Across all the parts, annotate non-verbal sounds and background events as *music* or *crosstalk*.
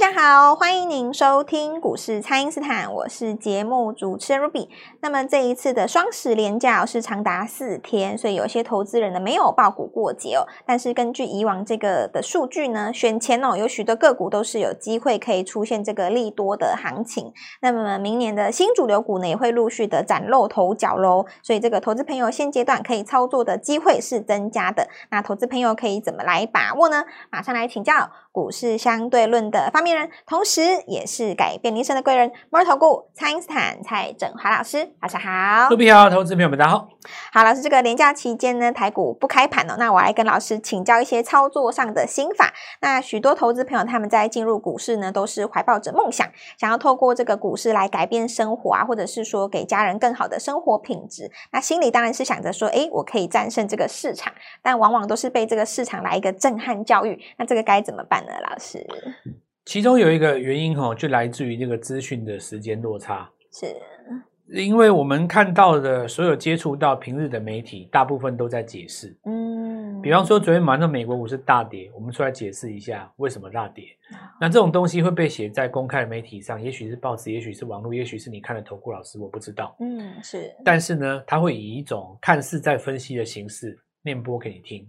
大家好，欢迎您收听股市蔡因斯坦，我是节目主持人 Ruby。那么这一次的双十连假是长达四天，所以有些投资人呢没有爆股过节哦。但是根据以往这个的数据呢，选前哦有许多个股都是有机会可以出现这个利多的行情。那么明年的新主流股呢也会陆续的崭露头角喽。所以这个投资朋友现阶段可以操作的机会是增加的。那投资朋友可以怎么来把握呢？马上来请教股市相对论的发明人，同时也是改变人生的贵人——摩尔投顾蔡因斯坦蔡振华老师，晚上好。各位好，投资朋友们大家好。好，老师，这个连假期间呢，台股不开盘哦，那我来跟老师请教一些操作上的心法。那许多投资朋友他们在进入股市呢，都是怀抱着梦想，想要透过这个股市来改变生活啊，或者是说给家人更好的生活品质。那心里当然是想着说，哎，我可以战胜这个市场，但往往都是被这个市场来一个震撼教育。那这个该怎么办呢，老师？其中有一个原因哈，就来自于这个资讯的时间落差。是，因为我们看到的所有接触到平日的媒体，大部分都在解释。嗯，比方说昨天晚上美国股市大跌，我们出来解释一下为什么大跌。那这种东西会被写在公开的媒体上，也许是报纸，也许是网络，也许是你看的投顾老师，我不知道。嗯，是。但是呢，他会以一种看似在分析的形式念播给你听。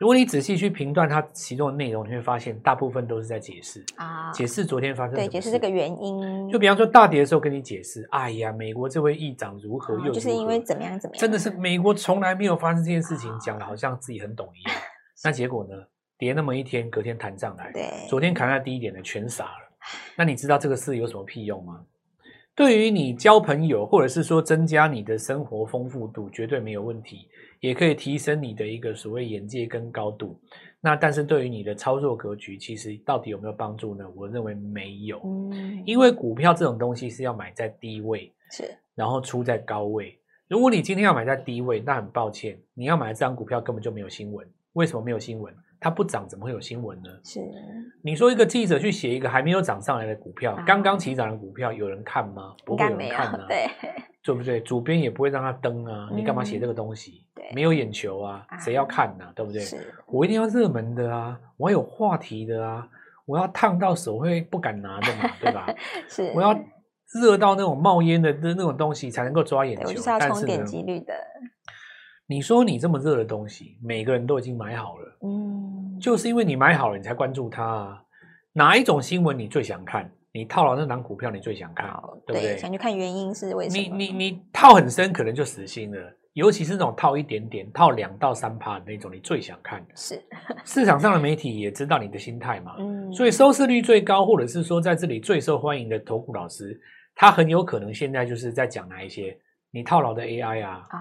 如果你仔细去评断它其中的内容，你会发现大部分都是在解释啊，解释昨天发生对，解释这个原因。就比方说大跌的时候跟你解释，哎呀，美国这位议长如何又就是因为怎么样怎么样，真的是美国从来没有发生这件事情，*laughs* 讲的好像自己很懂一样。那结果呢？跌那么一天，隔天弹上来，对，昨天砍在低一点的全傻了。那你知道这个事有什么屁用吗？对于你交朋友，或者是说增加你的生活丰富度，绝对没有问题。也可以提升你的一个所谓眼界跟高度，那但是对于你的操作格局，其实到底有没有帮助呢？我认为没有，嗯，因为股票这种东西是要买在低位，是，然后出在高位。如果你今天要买在低位，那很抱歉，你要买的这张股票根本就没有新闻。为什么没有新闻？它不涨怎么会有新闻呢？是，你说一个记者去写一个还没有涨上来的股票，刚刚起涨的股票，有人看吗？不会有人看啊，对。对不对？主编也不会让他登啊，嗯、你干嘛写这个东西？对，没有眼球啊，谁要看呢、对不对？是，我一定要热门的啊，我要有话题的啊，我要烫到手会不敢拿的嘛，对吧？*laughs* 是，我要热到那种冒烟的那那种东西才能够抓眼球，我就是要冲点击率的。你说你这么热的东西，每个人都已经买好了，嗯，就是因为你买好了，你才关注它啊。哪一种新闻你最想看？你套牢那档股票，你最想看，对不对？想去看原因是为什么？你你你套很深，可能就死心了。尤其是那种套一点点、套两到三趴的那种，你最想看的。是市场上的媒体也知道你的心态嘛？嗯。所以收视率最高，或者是说在这里最受欢迎的投顾老师，他很有可能现在就是在讲哪一些你套牢的 AI 啊啊，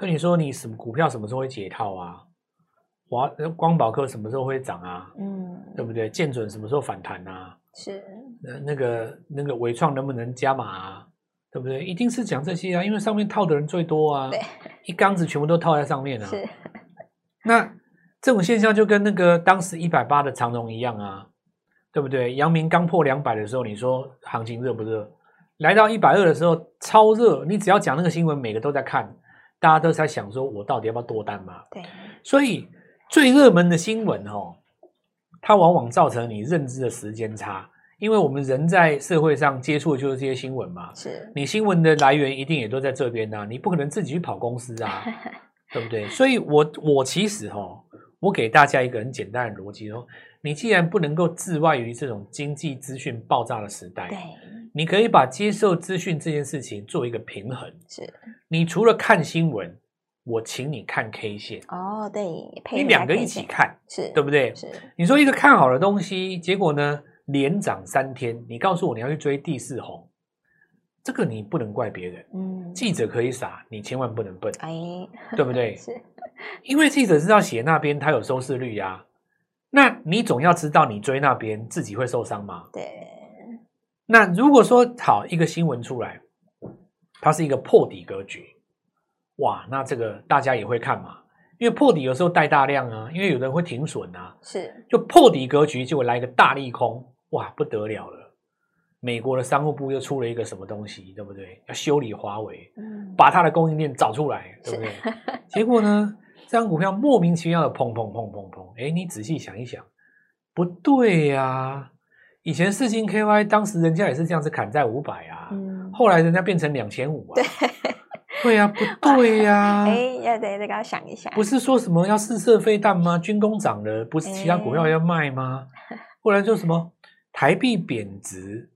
跟你说你什么股票什么时候会解套啊？华光宝科什么时候会涨啊？嗯，对不对？建准什么时候反弹啊？是，那那个那个伟创能不能加码啊？对不对？一定是讲这些啊，因为上面套的人最多啊，对，一缸子全部都套在上面啊。是，那这种现象就跟那个当时一百八的长荣一样啊，对不对？阳明刚破两百的时候，你说行情热不热？来到一百二的时候超热，你只要讲那个新闻，每个都在看，大家都在想说，我到底要不要多单嘛？对，所以最热门的新闻哦。它往往造成你认知的时间差，因为我们人在社会上接触的就是这些新闻嘛。是，你新闻的来源一定也都在这边啊，你不可能自己去跑公司啊，*laughs* 对不对？所以我我其实哈，我给大家一个很简单的逻辑哦，你既然不能够置外于这种经济资讯爆炸的时代，对，你可以把接受资讯这件事情做一个平衡。是，你除了看新闻。我请你看 K 线哦，对，你两个一起看是对不对？是，你说一个看好的东西，结果呢连涨三天，你告诉我你要去追第四红，这个你不能怪别人，嗯，记者可以傻，你千万不能笨，哎，对不对？*laughs* 是，因为记者知道写那边他有收视率呀、啊，那你总要知道你追那边自己会受伤吗？对，那如果说好一个新闻出来，它是一个破底格局。哇，那这个大家也会看嘛？因为破底有时候带大量啊，因为有人会停损啊。是，就破底格局，就会来一个大利空，哇，不得了了！美国的商务部又出了一个什么东西，对不对？要修理华为，嗯，把它的供应链找出来，对不对？是结果呢，这张股票莫名其妙的砰砰砰砰砰，哎，你仔细想一想，不对呀、啊，以前四星 KY 当时人家也是这样子砍在五百啊，嗯，后来人家变成两千五啊。对，对呀，不对呀。*laughs* 哎，要得得给他想一想。不是说什么要试射飞弹吗？军工涨了，不是其他股票要卖吗？后来就什么台币贬值，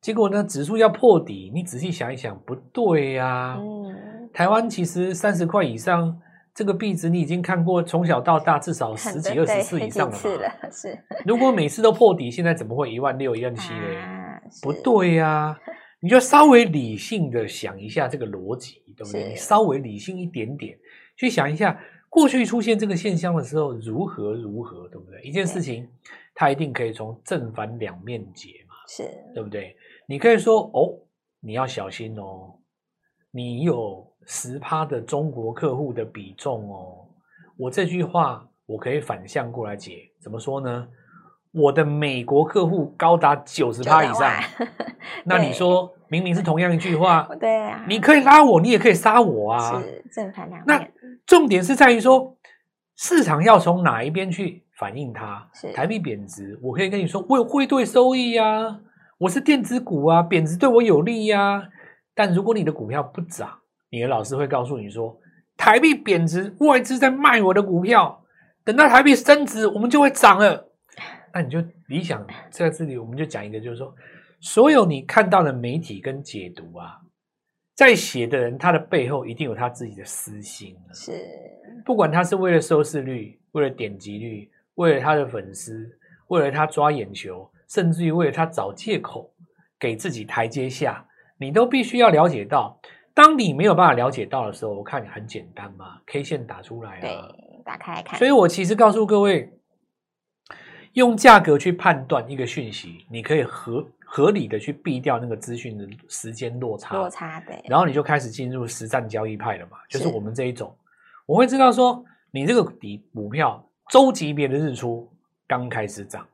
结果呢指数要破底，你仔细想一想，不对呀。嗯，台湾其实三十块以上。这个币值你已经看过，从小到大至少十几二十次以上了嘛？是。如果每次都破底，现在怎么会一万六、一万七嘞？不对呀、啊，你就稍微理性的想一下这个逻辑，对不对？你稍微理性一点点，去想一下过去出现这个现象的时候如何如何，对不对？一件事情它一定可以从正反两面解嘛，是对不对？你可以说哦，你要小心哦，你有。十趴的中国客户的比重哦，我这句话我可以反向过来解，怎么说呢？我的美国客户高达九十趴以上，那你说明明是同样一句话，*laughs* 对啊，你可以拉我，你也可以杀我啊，是正反两面。那重点是在于说，市场要从哪一边去反映它？是台币贬值，我可以跟你说，我有汇兑收益呀，我是电子股啊，贬值对我有利呀。但如果你的股票不涨，你的老师会告诉你说，台币贬值，外资在卖我的股票，等到台币升值，我们就会涨了。那你就理想在这里，我们就讲一个，就是说，所有你看到的媒体跟解读啊，在写的人，他的背后一定有他自己的私心。是，不管他是为了收视率，为了点击率，为了他的粉丝，为了他抓眼球，甚至于为了他找借口给自己台阶下，你都必须要了解到。当你没有办法了解到的时候，我看你很简单嘛，K 线打出来啊，对，打开来看。所以我其实告诉各位，用价格去判断一个讯息，你可以合合理的去避掉那个资讯的时间落差，落差对。然后你就开始进入实战交易派了嘛，就是我们这一种，我会知道说，你这个底股票周级别的日出刚开始涨，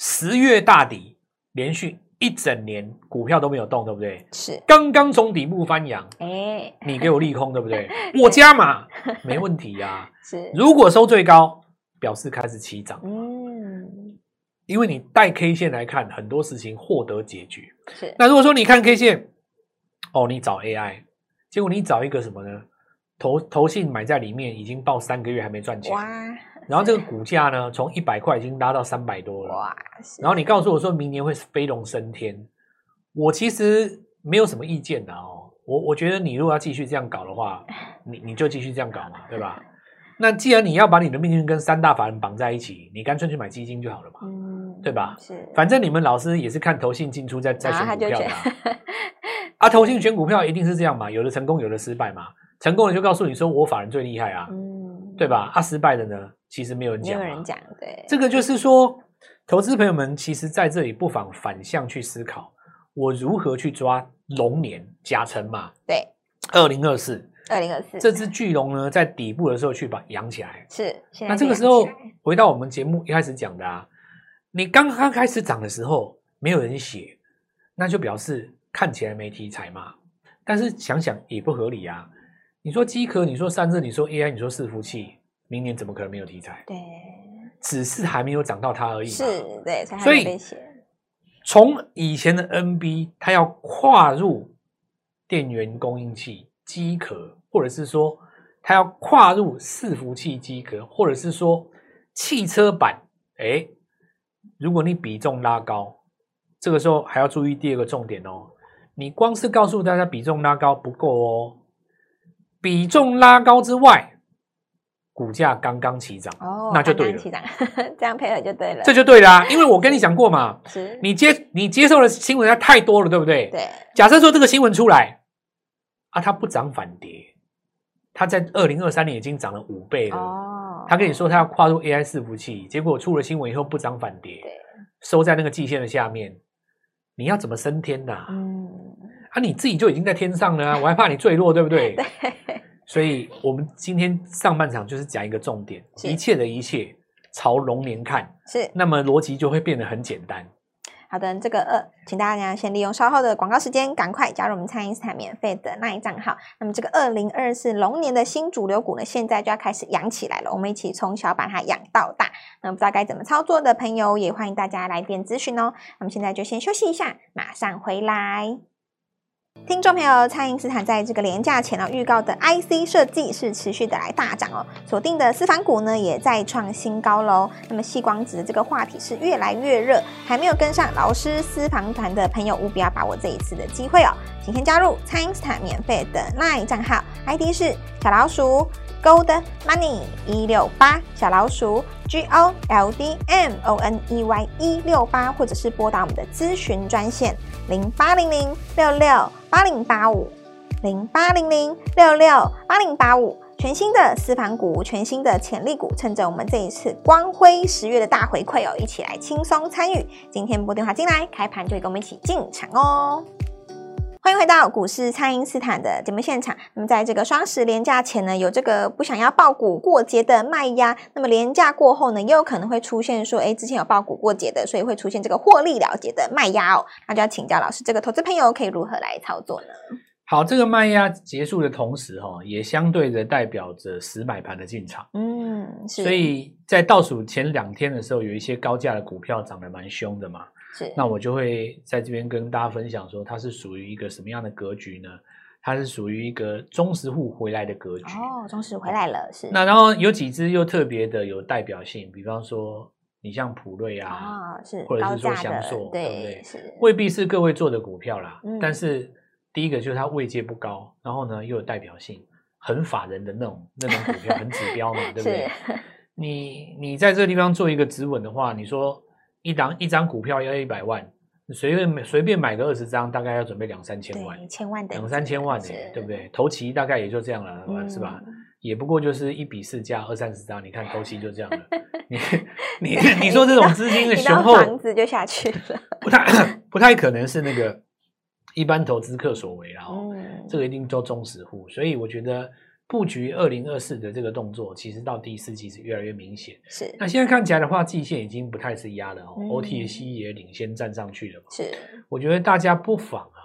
十月大底连续。一整年股票都没有动，对不对？是刚刚从底部翻扬，哎，你给我利空，对不对？*laughs* 我加码没问题呀、啊。是，如果收最高，表示开始起涨。嗯，因为你带 K 线来看，很多事情获得解决。是，那如果说你看 K 线，哦，你找 AI，结果你找一个什么呢？投投信买在里面，已经报三个月还没赚钱。哇！然后这个股价呢，从一百块已经拉到三百多了。哇！然后你告诉我说明年会飞龙升天，我其实没有什么意见的哦。我我觉得你如果要继续这样搞的话，你你就继续这样搞嘛，对吧？那既然你要把你的命运跟三大法人绑在一起，你干脆去买基金就好了嘛，嗯，对吧？是，反正你们老师也是看投信进出在在选股票的啊，*laughs* 啊，投信选股票一定是这样嘛，有的成功，有的失败嘛。成功的就告诉你说我法人最厉害啊，嗯，对吧？啊，失败的呢？其实没有人讲，没有人讲，对，这个就是说，投资朋友们其实在这里不妨反向去思考，我如何去抓龙年甲辰嘛？对，二零二四，二零二四，这只巨龙呢，在底部的时候去把养起来，是。那这个时候回到我们节目一开始讲的啊，你刚刚开始涨的时候没有人写，那就表示看起来没题材嘛。但是想想也不合理啊，你说机壳，你说散热，你说 AI，你说伺服器。明年怎么可能没有题材？对，只是还没有涨到它而已。是，对，所以从以前的 NB，它要跨入电源供应器机壳，或者是说它要跨入伺服器机壳，或者是说汽车板。哎，如果你比重拉高，这个时候还要注意第二个重点哦。你光是告诉大家比重拉高不够哦，比重拉高之外。股价刚刚起涨，哦，那就对了，起涨，*laughs* 这样配合就对了，这就对啦，因为我跟你讲过嘛，*laughs* 是你接你接受的新闻太多了，对不对？对。假设说这个新闻出来啊，它不涨反跌，它在二零二三年已经涨了五倍了。哦。他跟你说他要跨入 AI 伺服器，结果出了新闻以后不涨反跌，对，收在那个季线的下面，你要怎么升天呐？嗯。啊，你自己就已经在天上了啊，我还怕你坠落，对不对？*laughs* 对。所以，我们今天上半场就是讲一个重点，一切的一切朝龙年看，是，那么逻辑就会变得很简单。好的，这个二，请大家先利用稍后的广告时间，赶快加入我们蔡因斯坦免费的 LINE 账号。那么这个二零二四龙年的新主流股呢，现在就要开始养起来了，我们一起从小把它养到大。那么不知道该怎么操作的朋友，也欢迎大家来电咨询哦。那么现在就先休息一下，马上回来。听众朋友，蔡因斯坦在这个连假前呢，预告的 IC 设计是持续的来大涨哦，锁定的私房股呢也再创新高喽。那么矽光子的这个话题是越来越热，还没有跟上老师私房团的朋友，务必要把握这一次的机会哦。请先加入蔡因斯坦免费的 LINE 账号，ID 是小老鼠 Gold Money 一六八，小老鼠 G O L D M O N E Y 一六八，或者是拨打我们的咨询专线零八零零六六。八零八五零八零零六六八零八五，全新的私房股，全新的潜力股，趁着我们这一次光辉十月的大回馈哦，一起来轻松参与。今天拨电话进来，开盘就会跟我们一起进场哦。欢迎回到股市，蔡因斯坦的节目现场。那么，在这个双十连假前呢，有这个不想要爆股过节的卖压。那么，连假过后呢，也有可能会出现说，哎，之前有爆股过节的，所以会出现这个获利了结的卖压哦。那就要请教老师，这个投资朋友可以如何来操作呢？好，这个卖压结束的同时，哈，也相对的代表着死买盘的进场。嗯，是。所以在倒数前两天的时候，有一些高价的股票涨得蛮凶的嘛。是，那我就会在这边跟大家分享说，它是属于一个什么样的格局呢？它是属于一个中实户回来的格局哦，中实回来了是。那然后有几只又特别的有代表性，比方说你像普瑞啊，啊是，或者是说祥硕，对不对？是，未必是各位做的股票啦，嗯、但是第一个就是它位阶不高，然后呢又有代表性，很法人的那种那种股票，很指标嘛，对不对？*laughs* 你你在这个地方做一个止稳的话，你说。一档一张股票要一百万，随便随便买个二十张，大概要准备两三千万，千万两三千万呢，对不对？头期大概也就这样了，嗯、是吧？也不过就是一比四加二三十张，你看头期就这样了。*laughs* 你你你说这种资金的 *laughs* 雄厚，房子就下去了，不太 *coughs* 不太可能是那个一般投资客所为啊。嗯，这个一定都忠实户，所以我觉得。布局二零二四的这个动作，其实到第四季是越来越明显。是，那现在看起来的话，季线已经不太是压了哦、嗯、，OTC 也领先站上去了。是，我觉得大家不妨啊，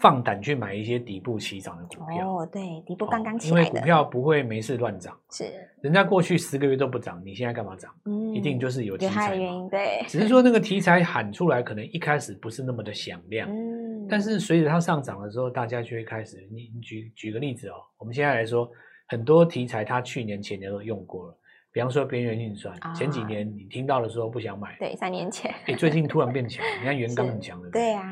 放胆去买一些底部起涨的股票。哦，对，底部刚刚起来的，因为股票不会没事乱涨。是，人家过去十个月都不涨，你现在干嘛涨？嗯，一定就是有题材的原因。对，只是说那个题材喊出来，可能一开始不是那么的响 *laughs* 亮。嗯。但是随着它上涨的时候，大家就会开始。你你举举个例子哦，我们现在来说，很多题材它去年前年都用过了，比方说边缘运算，啊、前几年你听到的时候不想买，对，三年前，哎，最近突然变强，你看元刚很强的，对啊，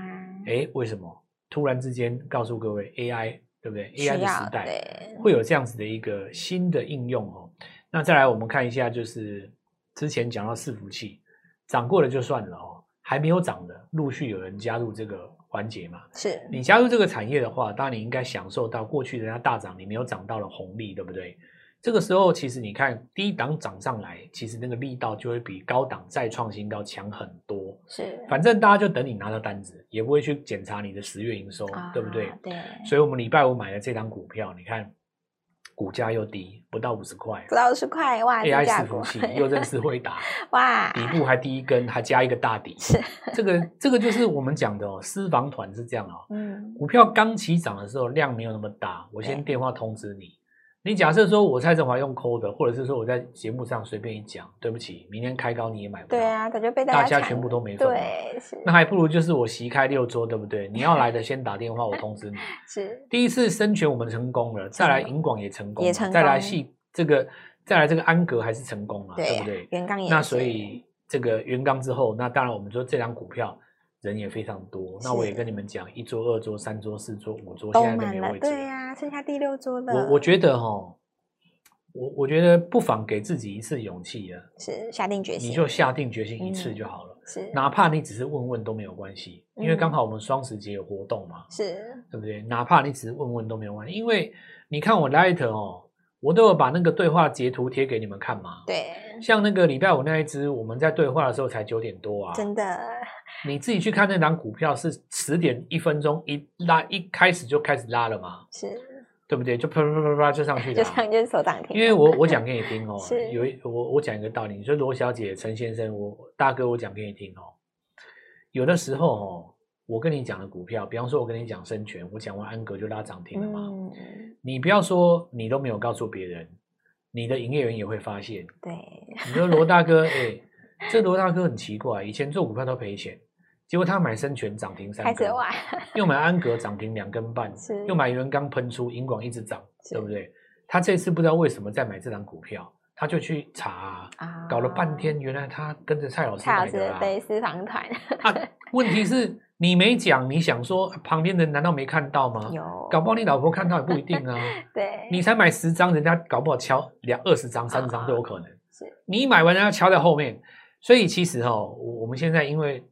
哎，为什么？突然之间告诉各位，AI 对不对？AI 的时代会有这样子的一个新的应用哦。那再来我们看一下，就是之前讲到伺服器涨过了就算了哦，还没有涨的，陆续有人加入这个。环节嘛，是你加入这个产业的话，当然你应该享受到过去人家大涨，你没有涨到的红利，对不对？这个时候其实你看低档涨上来，其实那个力道就会比高档再创新高强很多。是，反正大家就等你拿到单子，也不会去检查你的十月营收，啊、对不对？对。所以我们礼拜五买的这张股票，你看。股价又低，不到五十块，不到五十块哇！AI 伺服器又认识辉达哇，底部还第一根，还加一个大底，是这个这个就是我们讲的哦，私房团是这样哦，嗯，股票刚起涨的时候量没有那么大，我先电话通知你。你假设说我蔡振华用抠的，或者是说我在节目上随便一讲，对不起，明天开高你也买不到。对啊，感觉被大家，大家全部都没份。对，是。那还不如就是我席开六桌，对不对？你要来的先打电话，我通知你。*laughs* 是。第一次生权我们成功了，再来银广也成功，也成功，再来系这个，再来这个安格还是成功了，对，对不对？元刚也。那所以这个元刚之后，那当然我们说这张股票。人也非常多，那我也跟你们讲，一桌、二桌、三桌、四桌、五桌，现在都没有位置。对呀、啊，剩下第六桌了。我我觉得哈。我我觉得不妨给自己一次勇气啊，是下定决心，你就下定决心一次就好了，嗯、是，哪怕你只是问问都没有关系，因为刚好我们双十节有活动嘛，是，对不对？哪怕你只是问问都没有关系，因为你看我 Light 哦，我都有把那个对话截图贴给你们看嘛，对，像那个礼拜五那一只，我们在对话的时候才九点多啊，真的，你自己去看那档股票是十点一分钟一拉一开始就开始拉了嘛，是。对不对？就啪啪啪啪啪就上去了，*laughs* 就上就是手涨停。因为我我讲给你听哦，*laughs* 有一我我讲一个道理，你说罗小姐、陈先生，我大哥，我讲给你听哦。有的时候哦，我跟你讲的股票，比方说我跟你讲生权，我讲完安格就拉涨停了嘛。嗯、你不要说你都没有告诉别人，你的营业员也会发现。对，你说罗大哥，*laughs* 哎、欸，这罗大哥很奇怪，以前做股票都赔钱，结果他买生全涨停三根，又买安格涨停两根半，又买元刚喷出，银广一直涨，对不对？他这次不知道为什么在买这档股票。他就去查，啊，搞了半天，原来他跟着蔡老师买的啊。对，私房团。啊，问题是你没讲，你想说旁边人难道没看到吗？有，搞不好你老婆看到也不一定啊。*laughs* 对，你才买十张，人家搞不好敲两二十张、三十张都有可能。是，你买完人家敲在后面，所以其实哦，我们现在因为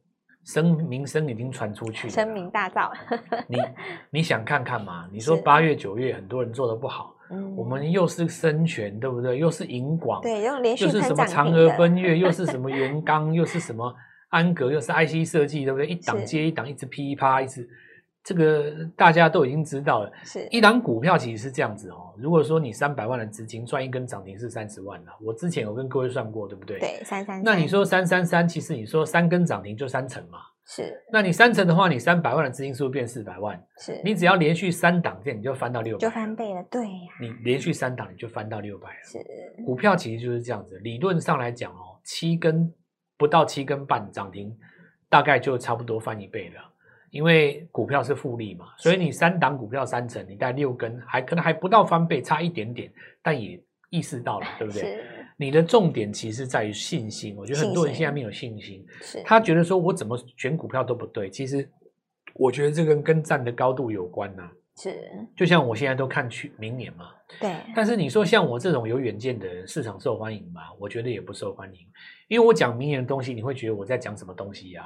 声名声已经传出去，声名大噪。*laughs* 你你想看看嘛？你说八月九月很多人做的不好。我们又是生全，对不对？又是银广，对，又连续又是什么嫦娥奔月，又是什么元 *laughs* 刚，又是什么安格，又是 IC 设计，对不对？一档接一档，一直噼啪，一直这个大家都已经知道了。是一档股票其实是这样子哦。如果说你三百万的资金赚一根涨停是三十万了，我之前有跟各位算过，对不对？对，三三。那你说三三三，其实你说三根涨停就三成嘛。是，那你三成的话，你三百万的资金是不是变四百万？是，你只要连续三档，这你就翻到六百，就翻倍了。对呀、啊，你连续三档，你就翻到六百了。是，股票其实就是这样子。理论上来讲哦，七根不到七根半涨停，大概就差不多翻一倍了。因为股票是复利嘛，所以你三档股票三成，你带六根，还可能还不到翻倍，差一点点，但也意识到了，对不对？是。你的重点其实在于信心，我觉得很多人现在没有信心，信，他觉得说我怎么选股票都不对。其实我觉得这个跟站的高度有关呐、啊。是，就像我现在都看去明年嘛。对。但是你说像我这种有远见的人，市场受欢迎吗？我觉得也不受欢迎，因为我讲明年的东西，你会觉得我在讲什么东西呀？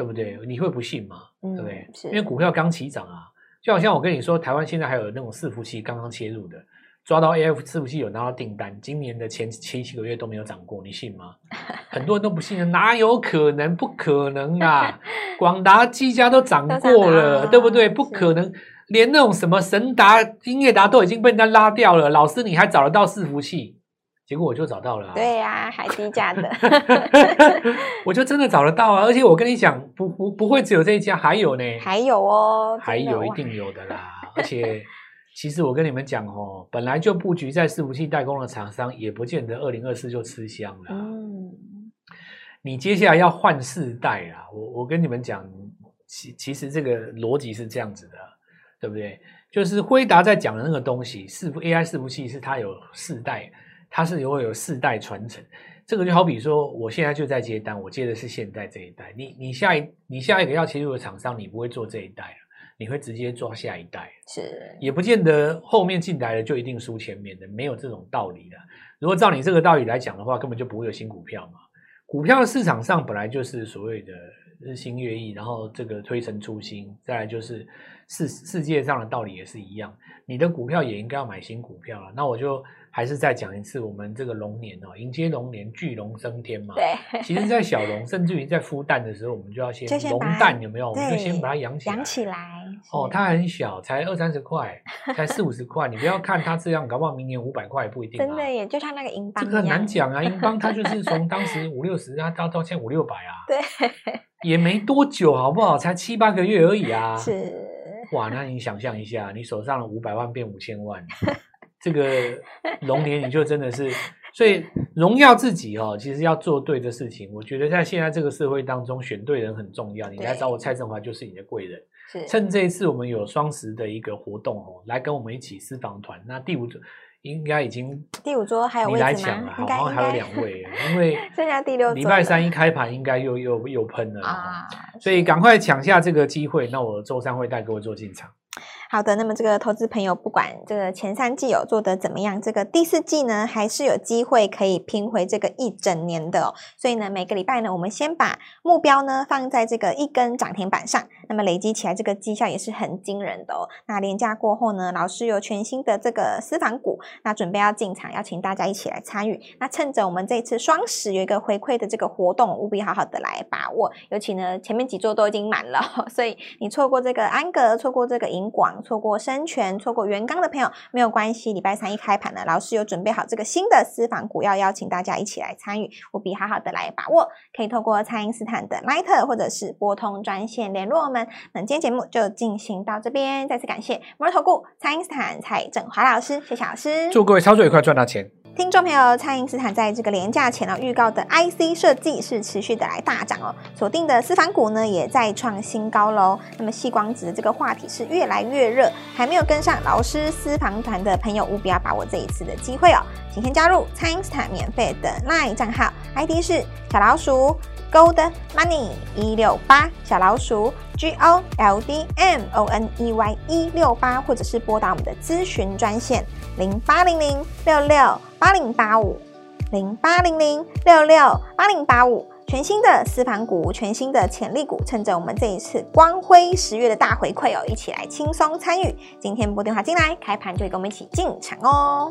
对不对？你会不信吗？对不对？是。因为股票刚起涨啊，就好像我跟你说，台湾现在还有那种伺服器刚刚切入的。抓到 AF 伺服器有拿到订单，今年的前七七个月都没有涨过，你信吗？*laughs* 很多人都不信，哪有可能？不可能啊！*laughs* 广达、技嘉都涨过了，对不对？不可能，连那种什么神达、英业达都已经被人家拉掉了。老师，你还找得到伺服器？结果我就找到了、啊。对呀、啊，还低价的，*laughs* 我就真的找得到啊！而且我跟你讲，不不不会只有这一家，还有呢，还有哦，还有一定有的啦，而且。其实我跟你们讲哦，本来就布局在伺服器代工的厂商，也不见得二零二四就吃香了。嗯，你接下来要换世代啊！我我跟你们讲，其其实这个逻辑是这样子的，对不对？就是辉达在讲的那个东西，伺服 AI 伺服器是它有世代，它是会有世代传承。这个就好比说，我现在就在接单，我接的是现在这一代。你你下一你下一个要切入的厂商，你不会做这一代了。你会直接抓下一代，是也不见得后面进来的就一定输前面的，没有这种道理的。如果照你这个道理来讲的话，根本就不会有新股票嘛。股票的市场上本来就是所谓的日新月异，然后这个推陈出新，再来就是世世界上的道理也是一样，你的股票也应该要买新股票了。那我就。还是再讲一次，我们这个龙年哦，迎接龙年，巨龙升天嘛。对。其实，在小龙，甚至于在孵蛋的时候，我们就要先龙蛋有没有？我们就先把它养起来。养起来。哦，它很小，才二三十块，才四五十块。你不要看它这样，搞不好明年五百块也不一定。真的耶，就像那个银邦。这个很难讲啊，银邦它就 *laughs* 是从当时五六十啊，到到现在五六百啊。对。也没多久，好不好？才七八个月而已啊。是。哇，那你想象一下，你手上的五百万变五千万。这个龙年你就真的是，所以荣耀自己哦，其实要做对的事情。我觉得在现在这个社会当中，选对人很重要。你来找我蔡振华就是你的贵人。是，趁这一次我们有双十的一个活动哦，来跟我们一起私房团。那第五桌应该已经第五桌还有位置吗？好像还有两位，*laughs* 因为剩下第六。礼拜三一开盘应该又又又喷了啊，所以赶快抢下这个机会。那我周三会带各位做进场。好的，那么这个投资朋友，不管这个前三季有做得怎么样，这个第四季呢，还是有机会可以拼回这个一整年的哦。所以呢，每个礼拜呢，我们先把目标呢放在这个一根涨停板上，那么累积起来这个绩效也是很惊人的哦。那连假过后呢，老师有全新的这个私房股，那准备要进场，邀请大家一起来参与。那趁着我们这次双十有一个回馈的这个活动，务必好好的来把握。尤其呢，前面几座都已经满了，*laughs* 所以你错过这个安格，错过这个银广。错过生权，错过元刚的朋友没有关系。礼拜三一开盘呢，老师有准备好这个新的私房股，要邀请大家一起来参与，务必好好的来把握。可以透过蔡因斯坦的 Line 或者是拨通专线联络我们。那今天节目就进行到这边，再次感谢摩尔投顾蔡英斯坦蔡振华老师，谢谢老师，祝各位操作愉快，赚到钱。听众朋友，蔡英斯坦在这个连假前呢，预告的 IC 设计是持续的来大涨哦，锁定的私房股呢也在创新高喽。那么矽光子的这个话题是越来越热，还没有跟上老师私房团的朋友，务必要把握这一次的机会哦。请先加入蔡英斯坦免费的 LINE 账号，ID 是小老鼠 Gold Money 一六八，小老鼠 G O L D M O N E Y 一六八，或者是拨打我们的咨询专线零八零零六六。八零八五零八零零六六八零八五，全新的私房股，全新的潜力股，趁着我们这一次光辉十月的大回馈哦，一起来轻松参与。今天拨电话进来，开盘就会跟我们一起进场哦。